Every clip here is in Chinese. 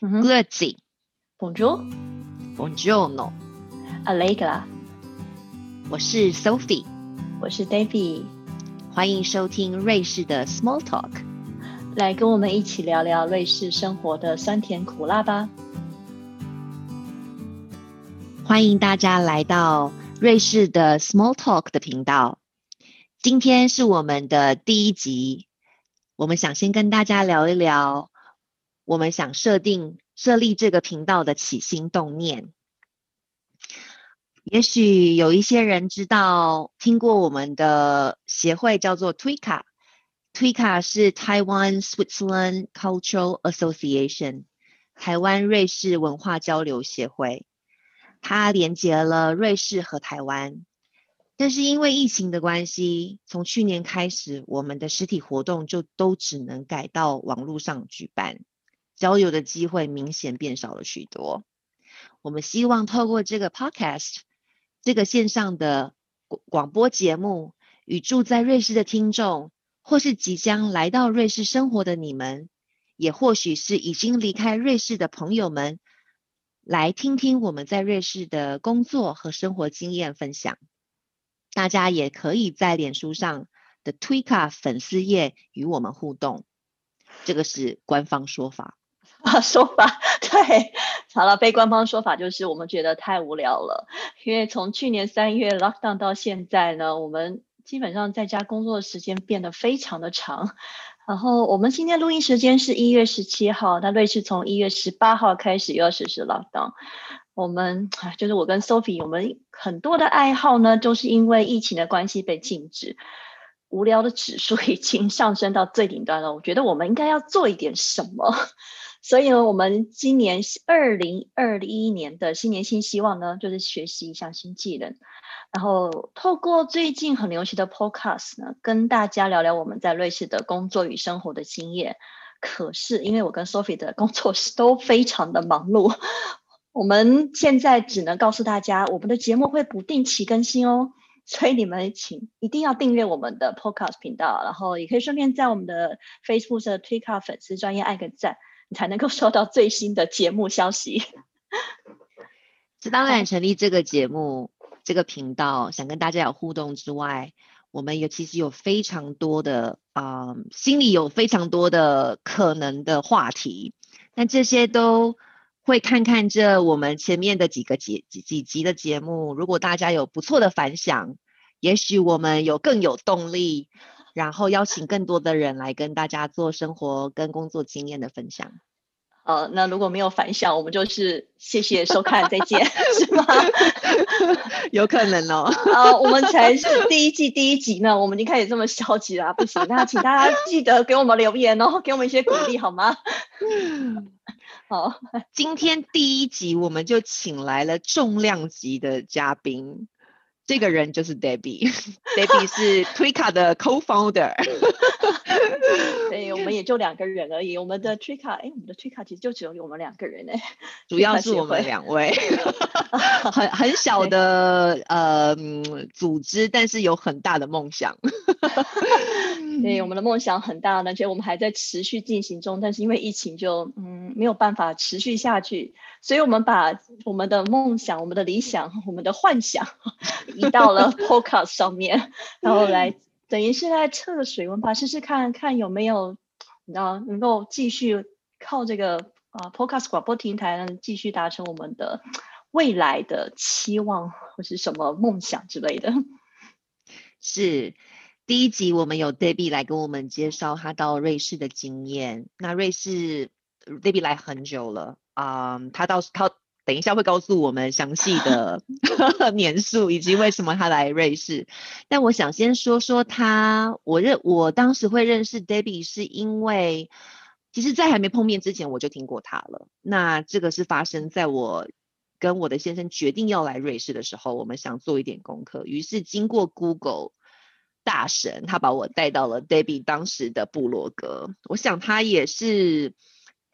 Grazie, Bonjour, buongiorno. Allegra，我是 Sophie，我是 Davy，欢迎收听瑞士的 Small Talk。来跟我们一起聊聊瑞士生活的酸甜苦辣吧。欢迎大家来到瑞士的 Small Talk 的频道。今天是我们的第一集，我们想先跟大家聊一聊，我们想设定设立这个频道的起心动念。也许有一些人知道听过我们的协会叫做 TWICA，TWICA 是 Taiwan Switzerland Cultural Association，台湾瑞士文化交流协会。它连接了瑞士和台湾，但是因为疫情的关系，从去年开始，我们的实体活动就都只能改到网络上举办，交流的机会明显变少了许多。我们希望透过这个 podcast，这个线上的广广播节目，与住在瑞士的听众，或是即将来到瑞士生活的你们，也或许是已经离开瑞士的朋友们。来听听我们在瑞士的工作和生活经验分享。大家也可以在脸书上的 Twika 粉丝页与我们互动，这个是官方说法啊，说法对。好了，非官方说法就是我们觉得太无聊了，因为从去年三月 Lockdown 到现在呢，我们基本上在家工作的时间变得非常的长。然后我们今天录音时间是一月十七号，那瑞士从一月十八号开始又要实施 lockdown。我们就是我跟 Sophie，我们很多的爱好呢，都是因为疫情的关系被禁止，无聊的指数已经上升到最顶端了。我觉得我们应该要做一点什么，所以呢，我们今年二零二一年的新年新希望呢，就是学习一项新技能。然后透过最近很流行的 Podcast 呢，跟大家聊聊我们在瑞士的工作与生活的经验。可是因为我跟 Sophie 的工作都非常的忙碌，我们现在只能告诉大家，我们的节目会不定期更新哦。所以你们请一定要订阅我们的 Podcast 频道，然后也可以顺便在我们的 Facebook 的 Twitter 粉丝专业按个赞，你才能够收到最新的节目消息。是当然成立这个节目。这个频道想跟大家有互动之外，我们有其实有非常多的啊，心里有非常多的可能的话题，但这些都会看看这我们前面的几个节几几集的节目，如果大家有不错的反响，也许我们有更有动力，然后邀请更多的人来跟大家做生活跟工作经验的分享。呃，那如果没有反响，我们就是谢谢收看，再见，是吗？有可能哦。啊，我们才是第一季第一集呢，我们已经开始这么消极了，不行，那请大家记得给我们留言哦，给我们一些鼓励好吗？好，今天第一集我们就请来了重量级的嘉宾。这个人就是 Debbie，Debbie 是 Twika 的 Co-founder。对，我们也就两个人而已。我们的 Trika，哎，我们的 Trika 其实就只有我们两个人哎。主要是我们两位，很很小的呃组织，但是有很大的梦想。对，我们的梦想很大，而且我们还在持续进行中。但是因为疫情，就嗯没有办法持续下去，所以我们把我们的梦想、我们的理想、我们的幻想。移到了 Podcast 上面，然后来等于是在测水温吧，试试看看有没有，你知道能够继续靠这个啊 Podcast 广播平台呢，继续达成我们的未来的期望或是什么梦想之类的。是第一集我们有 Debbie 来跟我们介绍他到瑞士的经验。那瑞士 Debbie 来很久了啊，他到他。等一下会告诉我们详细的 年数以及为什么他来瑞士。但我想先说说他，我认我当时会认识 Debbie 是因为，其实，在还没碰面之前我就听过他了。那这个是发生在我跟我的先生决定要来瑞士的时候，我们想做一点功课，于是经过 Google 大神，他把我带到了 Debbie 当时的部落格。我想他也是。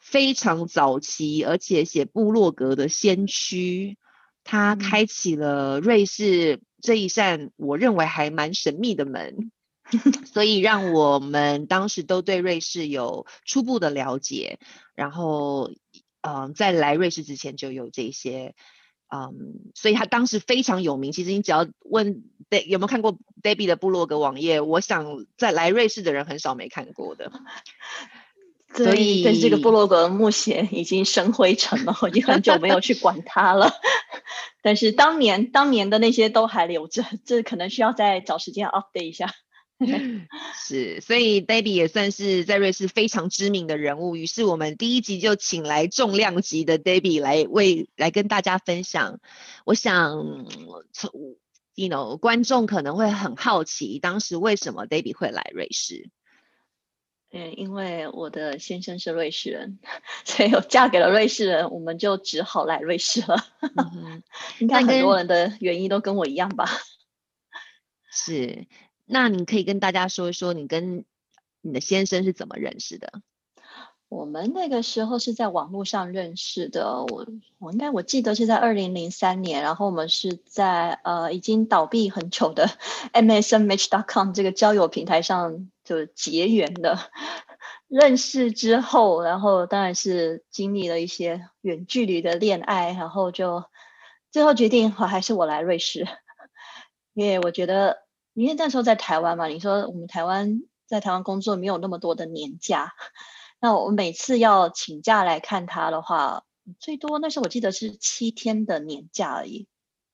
非常早期，而且写部落格的先驱，他开启了瑞士这一扇我认为还蛮神秘的门，所以让我们当时都对瑞士有初步的了解。然后，嗯，在来瑞士之前就有这些，嗯，所以他当时非常有名。其实你只要问有没有看过 Debbie 的部落格网页，我想在来瑞士的人很少没看过的。所以，但这个部落格目前已经生灰尘了，我已经很久没有去管它了。但是当年当年的那些都还留着，这可能需要再找时间 update 一下。是，所以 Debbie 也算是在瑞士非常知名的人物。于是我们第一集就请来重量级的 Debbie 来为来跟大家分享。我想，从 you know 观众可能会很好奇，当时为什么 Debbie 会来瑞士？嗯，因为我的先生是瑞士人，所以我嫁给了瑞士人，我们就只好来瑞士了。应该很多人的原因都跟我一样吧？是，那你可以跟大家说一说，你跟你的先生是怎么认识的？我们那个时候是在网络上认识的，我我应该我记得是在二零零三年，然后我们是在呃已经倒闭很久的 MSNMatch.com 这个交友平台上就结缘的。认识之后，然后当然是经历了一些远距离的恋爱，然后就最后决定我还是我来瑞士，因为我觉得因为那时候在台湾嘛，你说我们台湾在台湾工作没有那么多的年假。那我每次要请假来看他的话，最多那时候我记得是七天的年假而已，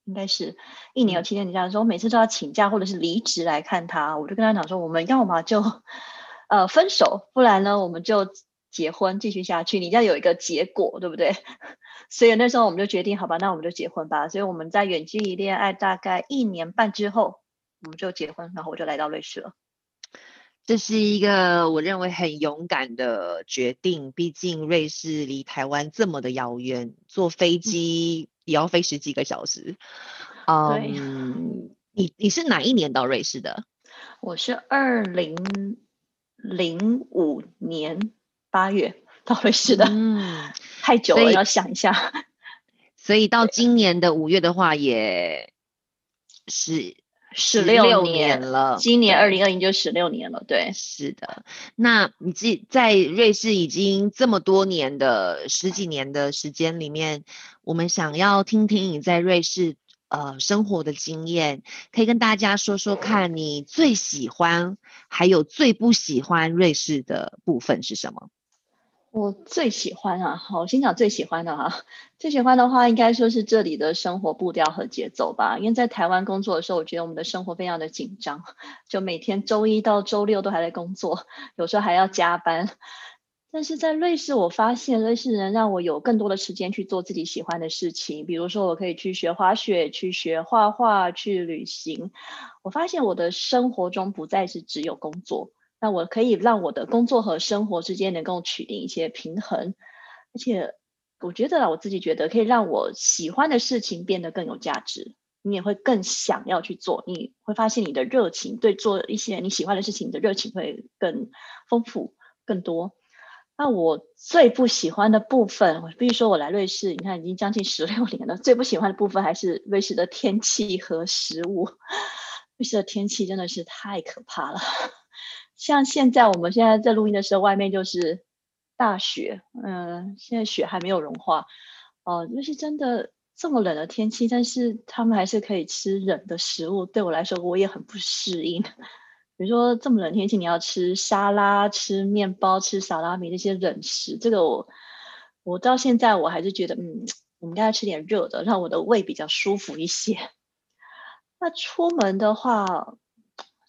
应该是一年有七天的假的时候，我每次都要请假或者是离职来看他，我就跟他讲说，我们要么就呃分手，不然呢我们就结婚继续下去，你要有一个结果，对不对？所以那时候我们就决定，好吧，那我们就结婚吧。所以我们在远距离恋爱大概一年半之后，我们就结婚，然后我就来到瑞士了。这是一个我认为很勇敢的决定，毕竟瑞士离台湾这么的遥远，坐飞机也要飞十几个小时。嗯，你你是哪一年到瑞士的？我是二零零五年八月到瑞士的。嗯，太久了，要想一下。所以到今年的五月的话，也是。十六年了，今年二零二零就十六年了。对，是的。那你自己在瑞士已经这么多年的十几年的时间里面，我们想要听听你在瑞士呃生活的经验，可以跟大家说说看你最喜欢还有最不喜欢瑞士的部分是什么？我最喜欢啊，好，我先讲最喜欢的哈。最喜欢的话，应该说是这里的生活步调和节奏吧。因为在台湾工作的时候，我觉得我们的生活非常的紧张，就每天周一到周六都还在工作，有时候还要加班。但是在瑞士，我发现瑞士人让我有更多的时间去做自己喜欢的事情，比如说我可以去学滑雪、去学画画、去旅行。我发现我的生活中不再是只有工作。那我可以让我的工作和生活之间能够取得一些平衡，而且我觉得我自己觉得可以让我喜欢的事情变得更有价值，你也会更想要去做，你会发现你的热情对做一些你喜欢的事情，的热情会更丰富更多。那我最不喜欢的部分，我必须说我来瑞士，你看已经将近十六年了，最不喜欢的部分还是瑞士的天气和食物。瑞士的天气真的是太可怕了。像现在，我们现在在录音的时候，外面就是大雪，嗯，现在雪还没有融化，哦，就是真的这么冷的天气，但是他们还是可以吃冷的食物。对我来说，我也很不适应。比如说这么冷天气，你要吃沙拉、吃面包、吃萨拉米那些冷食，这个我我到现在我还是觉得，嗯，我们应该吃点热的，让我的胃比较舒服一些。那出门的话。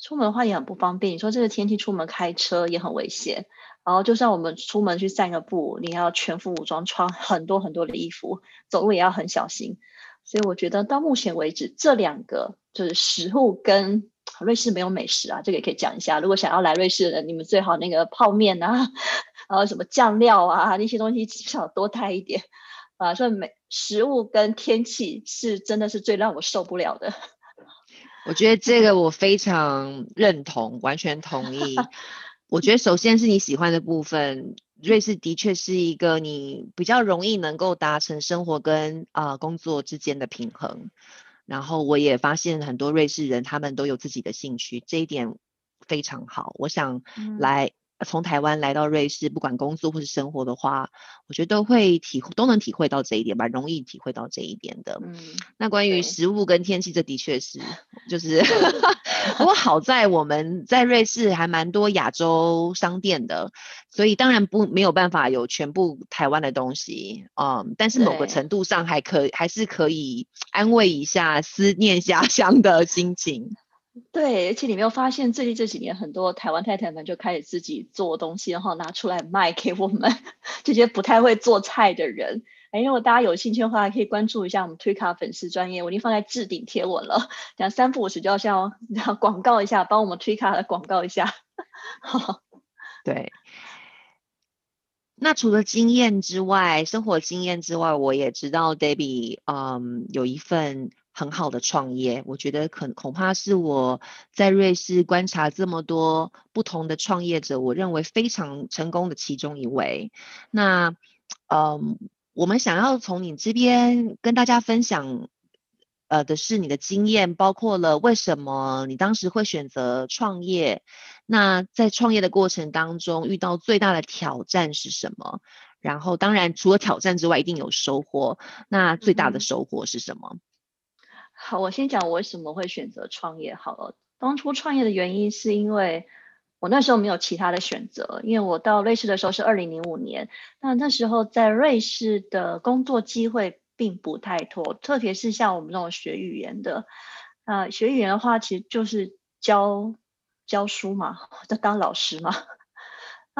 出门的话也很不方便。你说这个天气出门开车也很危险。然后就算我们出门去散个步，你要全副武装，穿很多很多的衣服，走路也要很小心。所以我觉得到目前为止，这两个就是食物跟瑞士没有美食啊，这个也可以讲一下。如果想要来瑞士的人，你们最好那个泡面啊，然 后什么酱料啊那些东西至少多带一点啊。所以美食物跟天气是真的是最让我受不了的。我觉得这个我非常认同，完全同意。我觉得首先是你喜欢的部分，瑞士的确是一个你比较容易能够达成生活跟啊工作之间的平衡。然后我也发现很多瑞士人他们都有自己的兴趣，这一点非常好。我想来从台湾来到瑞士，不管工作或是生活的话，我觉得都会体都能体会到这一点吧，容易体会到这一点的。嗯，那关于食物跟天气，这的确是，就是，不过好在我们在瑞士还蛮多亚洲商店的，所以当然不没有办法有全部台湾的东西，嗯，但是某个程度上还可还是可以安慰一下思念家乡的心情。对，而且你没有发现，最近这几年很多台湾太太们就开始自己做东西，然后拿出来卖给我们 这些不太会做菜的人。哎，如果大家有兴趣的话，可以关注一下我们推卡粉丝专业，我已经放在置顶贴文了。讲三不五时就要像 广告一下，帮我们推卡的广告一下。对。那除了经验之外，生活经验之外，我也知道 Debbie，嗯，有一份。很好的创业，我觉得可恐怕是我在瑞士观察这么多不同的创业者，我认为非常成功的其中一位。那，嗯，我们想要从你这边跟大家分享，呃，的是你的经验，包括了为什么你当时会选择创业，那在创业的过程当中遇到最大的挑战是什么？然后，当然除了挑战之外，一定有收获。那最大的收获是什么？好，我先讲我为什么会选择创业。好了，当初创业的原因是因为我那时候没有其他的选择，因为我到瑞士的时候是二零零五年，那那时候在瑞士的工作机会并不太多，特别是像我们这种学语言的，呃，学语言的话其实就是教教书嘛，就 当老师嘛。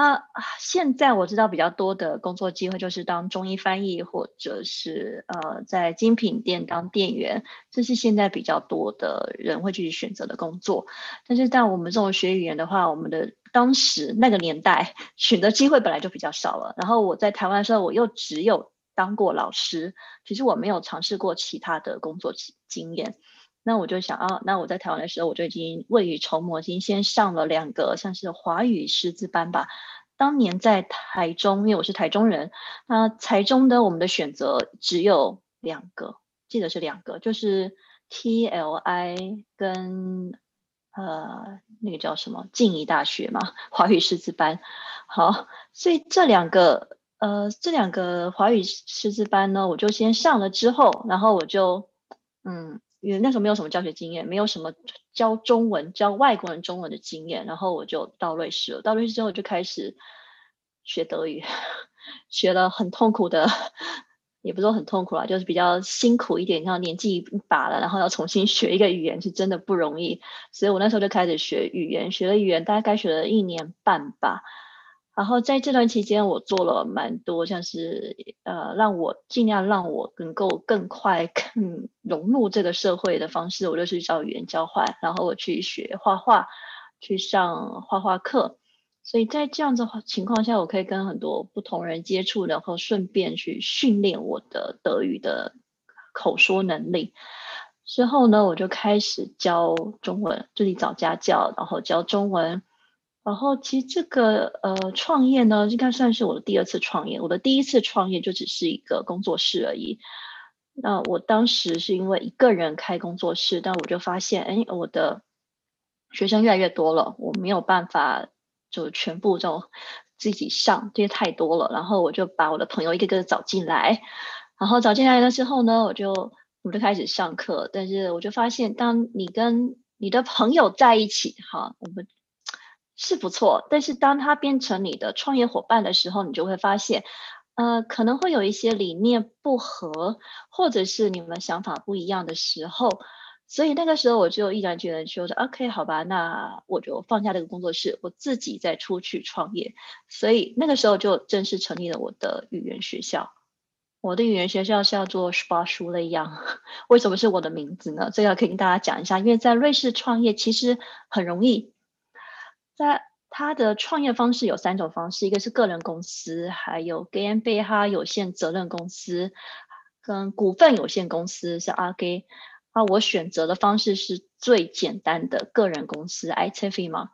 那现在我知道比较多的工作机会就是当中医翻译，或者是呃在精品店当店员，这是现在比较多的人会去选择的工作。但是在我们这种学语言的话，我们的当时那个年代 选择机会本来就比较少了。然后我在台湾的时候，我又只有当过老师，其实我没有尝试过其他的工作经验。那我就想啊，那我在台湾的时候，我就已经未雨绸缪，已经先上了两个像是华语师资班吧。当年在台中，因为我是台中人，那台中的我们的选择只有两个，记得是两个，就是 TLI 跟呃那个叫什么静宜大学嘛，华语师资班。好，所以这两个呃这两个华语师资班呢，我就先上了之后，然后我就嗯。因为那时候没有什么教学经验，没有什么教中文、教外国人中文的经验，然后我就到瑞士了。到瑞士之后就开始学德语，学了很痛苦的，也不说很痛苦啦，就是比较辛苦一点。像年纪一把了，然后要重新 学一个语言，是真的不容易。所以我那时候就开始学语言，学了语言大概学了一年半吧。然后在这段期间，我做了蛮多，像是呃，让我尽量让我能够更快更融入这个社会的方式，我就去找语言交换，然后我去学画画，去上画画课。所以在这样子情况下，我可以跟很多不同人接触，然后顺便去训练我的德语的口说能力。之后呢，我就开始教中文，这里找家教，然后教中文。然后其实这个呃创业呢，应该算是我的第二次创业。我的第一次创业就只是一个工作室而已。那我当时是因为一个人开工作室，但我就发现，哎，我的学生越来越多了，我没有办法就全部这种自己上，这些太多了。然后我就把我的朋友一个个找进来，然后找进来了之后呢，我就我就开始上课。但是我就发现，当你跟你的朋友在一起，哈，我们。是不错，但是当他变成你的创业伙伴的时候，你就会发现，呃，可能会有一些理念不合，或者是你们想法不一样的时候，所以那个时候我就毅然决然说：“OK，好吧，那我就放下这个工作室，我自己再出去创业。”所以那个时候就正式成立了我的语言学校。我的语言学校是要做 s p a 书的一样，为什么是我的名字呢？这个可以跟大家讲一下，因为在瑞士创业其实很容易。他他的创业方式有三种方式，一个是个人公司，还有 g a m b 哈有限责任公司，跟股份有限公司是 RG。啊，我选择的方式是最简单的个人公司 ITV 嘛。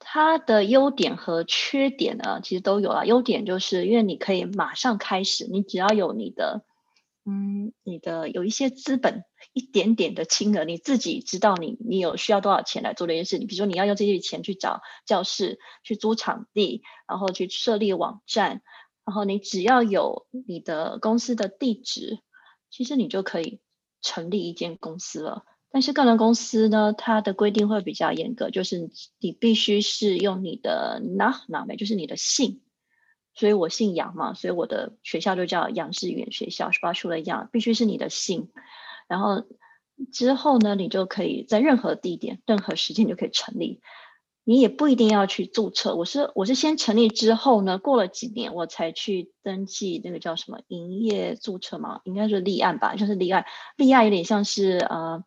它的优点和缺点呢，其实都有啊。优点就是因为你可以马上开始，你只要有你的嗯，你的有一些资本，一点点的金额，你自己知道你你有需要多少钱来做这件事。你比如说你要用这些钱去找教室，去租场地，然后去设立网站，然后你只要有你的公司的地址，其实你就可以成立一间公司了。但是个人公司呢，它的规定会比较严格，就是你必须是用你的 n a m 就是你的姓。所以我姓杨嘛，所以我的学校就叫杨氏语言学校，是吧？出了杨，必须是你的姓。然后之后呢，你就可以在任何地点、任何时间就可以成立。你也不一定要去注册。我是我是先成立之后呢，过了几年我才去登记那个叫什么营业注册嘛，应该是立案吧，就是立案。立案有点像是呃，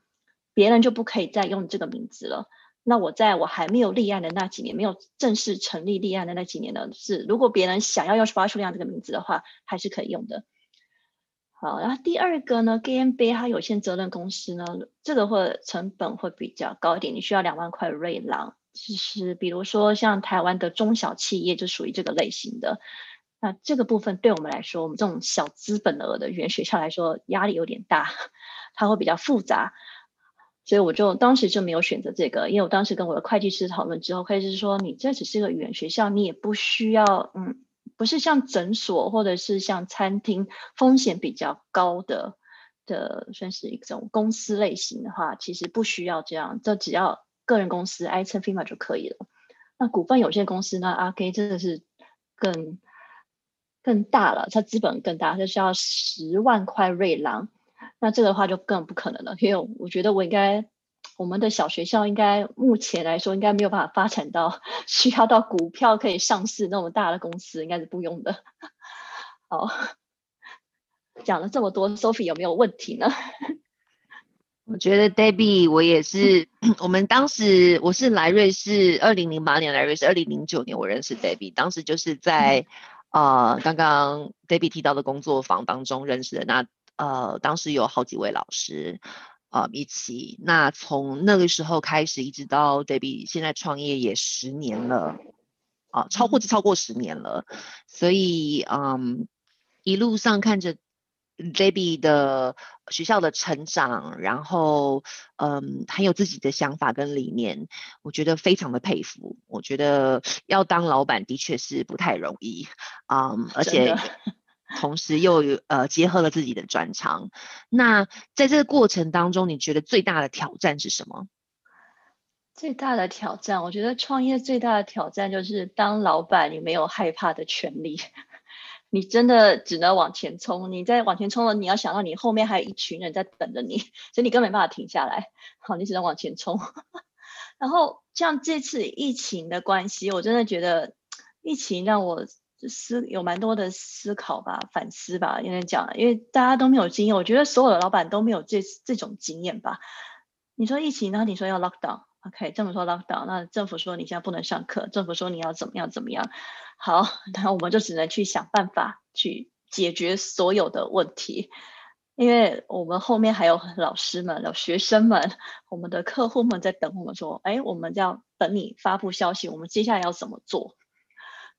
别人就不可以再用这个名字了。那我在我还没有立案的那几年，没有正式成立立案的那几年呢，是如果别人想要要发出这样这个名字的话，还是可以用的。好，然后第二个呢，GMB 它有限责任公司呢，这个会成本会比较高一点，你需要两万块瑞郎。就是比如说像台湾的中小企业就属于这个类型的。那这个部分对我们来说，我们这种小资本额的语言学校来说，压力有点大，它会比较复杂。所以我就当时就没有选择这个，因为我当时跟我的会计师讨论之后，会计师说你这只是个语言学校，你也不需要，嗯，不是像诊所或者是像餐厅风险比较高的的，算是一种公司类型的话，其实不需要这样，就只要个人公司 I T firm 就可以了。那股份有限公司呢？R K 真的是更更大了，它资本更大，它需要十万块瑞郎。那这个的话就更不可能了，因为我觉得我应该，我们的小学校应该目前来说应该没有办法发展到 需要到股票可以上市那么大的公司，应该是不用的。好，讲了这么多，Sophie 有没有问题呢？我觉得 Debbie，我也是，我们当时我是来瑞士，二零零八年来瑞士，二零零九年我认识 Debbie，当时就是在呃刚刚 Debbie 提到的工作坊当中认识的那。呃，当时有好几位老师，呃，一起。那从那个时候开始，一直到 Debbie 现在创业也十年了，啊，超过超过十年了。所以，嗯，一路上看着 Debbie 的学校的成长，然后，嗯，很有自己的想法跟理念，我觉得非常的佩服。我觉得要当老板的确是不太容易，啊，而且。同时又呃结合了自己的专长，那在这个过程当中，你觉得最大的挑战是什么？最大的挑战，我觉得创业最大的挑战就是当老板，你没有害怕的权利，你真的只能往前冲。你在往前冲了，你要想到你后面还有一群人在等着你，所以你根本没办法停下来。好，你只能往前冲。然后像这次疫情的关系，我真的觉得疫情让我。思有蛮多的思考吧，反思吧，应该讲，因为大家都没有经验，我觉得所有的老板都没有这这种经验吧。你说疫情呢？你说要 lock down，OK，政府说 lock down，那政府说你现在不能上课，政府说你要怎么样怎么样。好，那我们就只能去想办法去解决所有的问题，因为我们后面还有老师们、有学生们、我们的客户们在等我们说，哎，我们要等你发布消息，我们接下来要怎么做？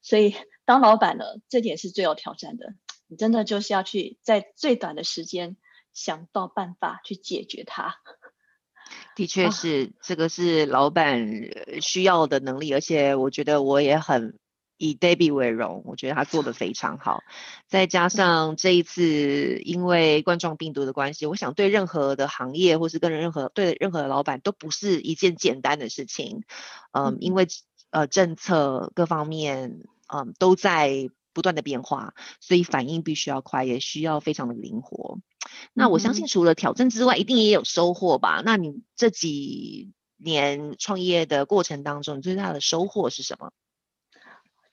所以。当老板呢这点是最有挑战的，你真的就是要去在最短的时间想到办法去解决它。的确是，这个是老板需要的能力，而且我觉得我也很以 Debbie 为荣，我觉得他做的非常好。再加上这一次因为冠状病毒的关系，我想对任何的行业或是跟任何对任何的老板都不是一件简单的事情。嗯，因为呃政策各方面。嗯，都在不断的变化，所以反应必须要快，也需要非常的灵活。那我相信除了挑战之外，一定也有收获吧？那你这几年创业的过程当中，最大的收获是什么？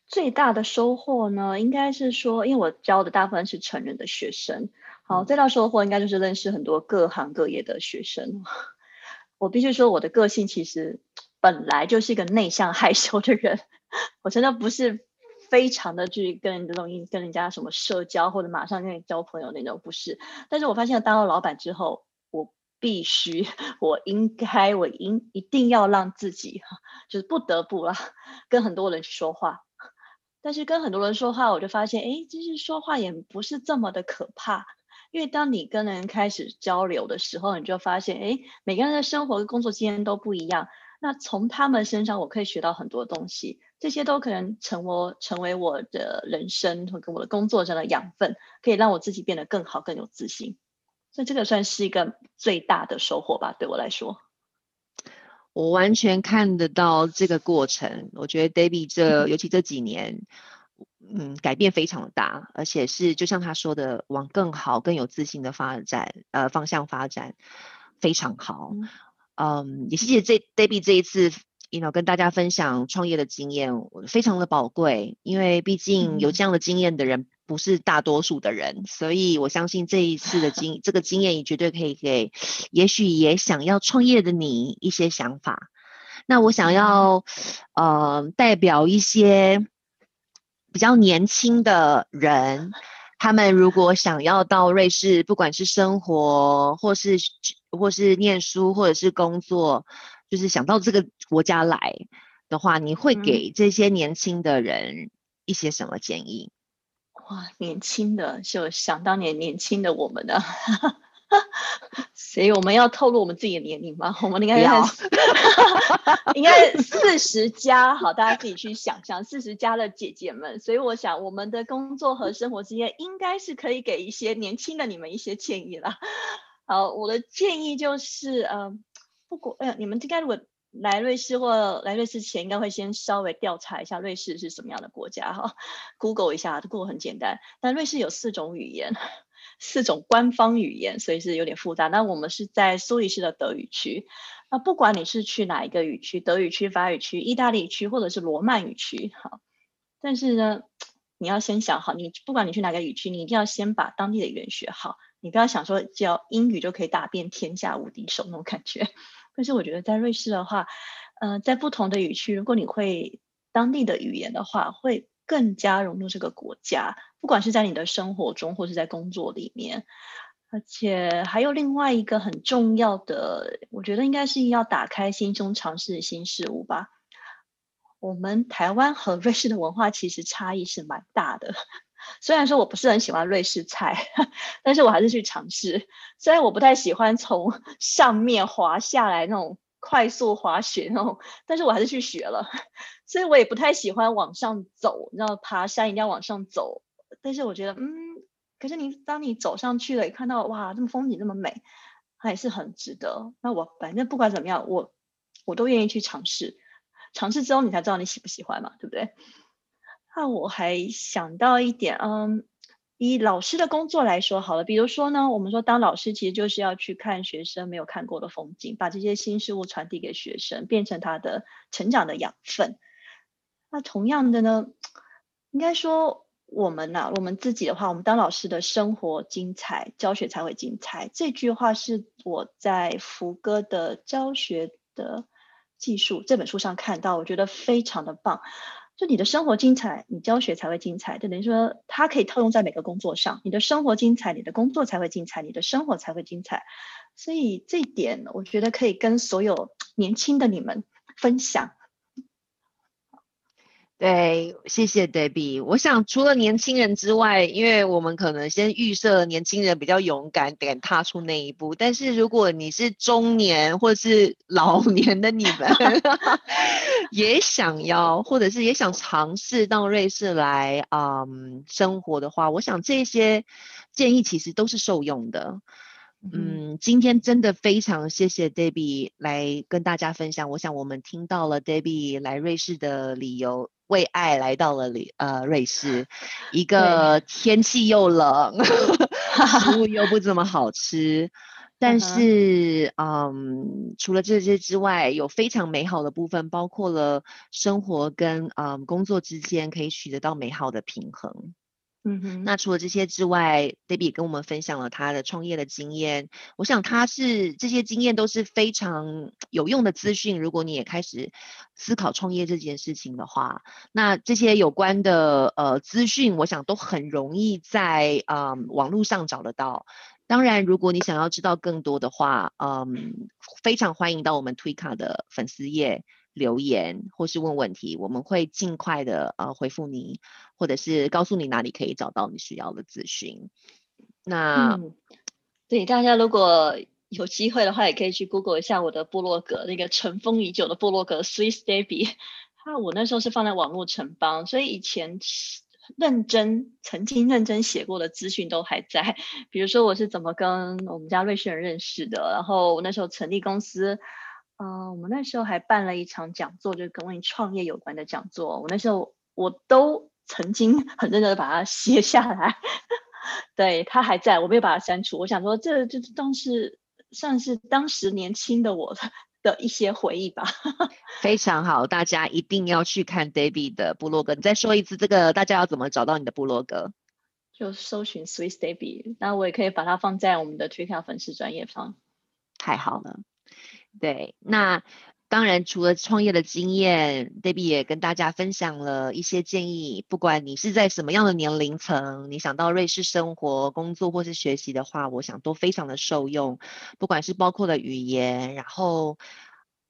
最大的收获呢，应该是说，因为我教的大部分是成人的学生，好，最大收获应该就是认识很多各行各业的学生。我必须说，我的个性其实本来就是一个内向害羞的人，我真的不是。非常的去跟这种跟人家什么社交或者马上跟你交朋友那种不是，但是我发现当了老板之后，我必须，我应该，我应一定要让自己，就是不得不啦，跟很多人去说话。但是跟很多人说话，我就发现，哎，其实说话也不是这么的可怕。因为当你跟人开始交流的时候，你就发现，哎，每个人的生活跟工作经验都不一样。那从他们身上，我可以学到很多东西，这些都可能成我成为我的人生和跟我的工作上的养分，可以让我自己变得更好、更有自信。所以这个算是一个最大的收获吧，对我来说。我完全看得到这个过程。我觉得 Debbie 这尤其这几年，嗯，改变非常的大，而且是就像他说的，往更好、更有自信的发展呃方向发展，非常好。嗯，也谢谢这 Debbie 这一次，you know 跟大家分享创业的经验，非常的宝贵。因为毕竟有这样的经验的人不是大多数的人，所以我相信这一次的经 这个经验，也绝对可以给也许也想要创业的你一些想法。那我想要呃代表一些比较年轻的人。他们如果想要到瑞士，不管是生活，或是或是念书，或者是工作，就是想到这个国家来的话，你会给这些年轻的人一些什么建议？哇，年轻的就想当年年轻的我们呢？所以我们要透露我们自己的年龄吗？我们应该要，应该四十加，好，大家自己去想象四十加的姐姐们。所以我想，我们的工作和生活之间，应该是可以给一些年轻的你们一些建议了。好，我的建议就是，嗯，不过，哎，你们应该如果来瑞士或来瑞士前，应该会先稍微调查一下瑞士是什么样的国家哈，Google 一下，Google 很简单。但瑞士有四种语言。四种官方语言，所以是有点复杂。那我们是在苏黎世的德语区。那不管你是去哪一个语区，德语区、法语区、意大利区，或者是罗曼语区，好。但是呢，你要先想好，你不管你去哪个语区，你一定要先把当地的语言学好。你不要想说，只要英语就可以打遍天下无敌手那种感觉。但是我觉得在瑞士的话，呃，在不同的语区，如果你会当地的语言的话，会。更加融入这个国家，不管是在你的生活中，或是在工作里面，而且还有另外一个很重要的，我觉得应该是要打开心胸，尝试新事物吧。我们台湾和瑞士的文化其实差异是蛮大的，虽然说我不是很喜欢瑞士菜，但是我还是去尝试。虽然我不太喜欢从上面滑下来那种。快速滑雪那种，但是我还是去学了，所以我也不太喜欢往上走，你知道爬山一定要往上走，但是我觉得，嗯，可是你当你走上去了，看到哇，这么风景这么美，还是很值得。那我反正不管怎么样，我我都愿意去尝试，尝试之后你才知道你喜不喜欢嘛，对不对？那我还想到一点，嗯。以老师的工作来说，好了，比如说呢，我们说当老师其实就是要去看学生没有看过的风景，把这些新事物传递给学生，变成他的成长的养分。那同样的呢，应该说我们呐，我们自己的话，我们当老师的生活精彩，教学才会精彩。这句话是我在福哥的教学的技术这本书上看到，我觉得非常的棒。就你的生活精彩，你教学才会精彩。就等于说，它可以套用在每个工作上。你的生活精彩，你的工作才会精彩，你的生活才会精彩。所以这一点，我觉得可以跟所有年轻的你们分享。对，谢谢 Debbie。我想除了年轻人之外，因为我们可能先预设年轻人比较勇敢，敢踏出那一步。但是如果你是中年或是老年的你们，也想要或者是也想尝试到瑞士来啊生活的话，我想这些建议其实都是受用的。嗯，今天真的非常谢谢 Debbie 来跟大家分享。我想我们听到了 Debbie 来瑞士的理由。为爱来到了里呃瑞士，一个天气又冷，食物又不怎么好吃，但是嗯，除了这些之外，有非常美好的部分，包括了生活跟嗯工作之间可以取得到美好的平衡。嗯哼，那除了这些之外，Debbie 跟我们分享了他的创业的经验。我想他是这些经验都是非常有用的资讯。如果你也开始思考创业这件事情的话，那这些有关的呃资讯，我想都很容易在啊网络上找得到。当然，如果你想要知道更多的话，嗯，非常欢迎到我们推卡的粉丝页。留言或是问问题，我们会尽快的呃回复你，或者是告诉你哪里可以找到你需要的资讯。那对大家如果有机会的话，也可以去 Google 一下我的部落格，那个尘封已久的部落格 Swiss Debbie。他我那时候是放在网络城邦，所以以前认真曾经认真写过的资讯都还在。比如说我是怎么跟我们家瑞士人认识的，然后我那时候成立公司，嗯，我们那时候还办了一场讲座，就是跟创业有关的讲座。我那时候我都曾经 很认真的把它写下来。对它还在，我没有把它删除。我想说，这这当时算是当时年轻的我的 一些回忆吧。非常好，大家一定要去看 David 的部落格。你再说一次，这个大家要怎么找到你的部落格？就搜寻 Swiss David，那我也可以把它放在我们的 Twitter 粉丝专业上。太好了，对，那。当然，除了创业的经验，Debbie 也跟大家分享了一些建议。不管你是在什么样的年龄层，你想到瑞士生活、工作或是学习的话，我想都非常的受用。不管是包括了语言，然后，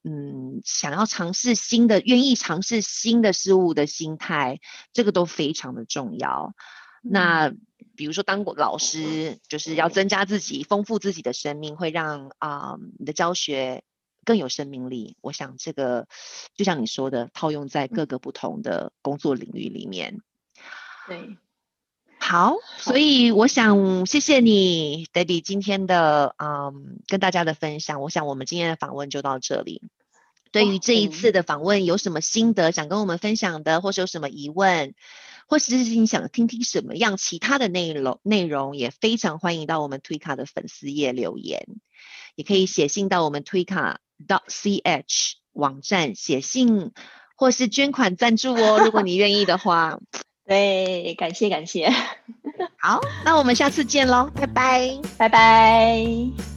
嗯，想要尝试新的、愿意尝试新的事物的心态，这个都非常的重要。那比如说，当老师就是要增加自己、丰富自己的生命，会让啊你的教学。更有生命力，我想这个就像你说的，套用在各个不同的工作领域里面。对，好，所以我想谢谢你，Debbie 今天的嗯跟大家的分享。我想我们今天的访问就到这里。对于这一次的访问有什么心得想跟我们分享的，或是有什么疑问，或是你想听听什么样其他的内容，内容也非常欢迎到我们推卡的粉丝页留言，也可以写信到我们推卡。Dot ch 网站写信或是捐款赞助哦，如果你愿意的话。对，感谢感谢。好，那我们下次见喽，拜拜，拜拜。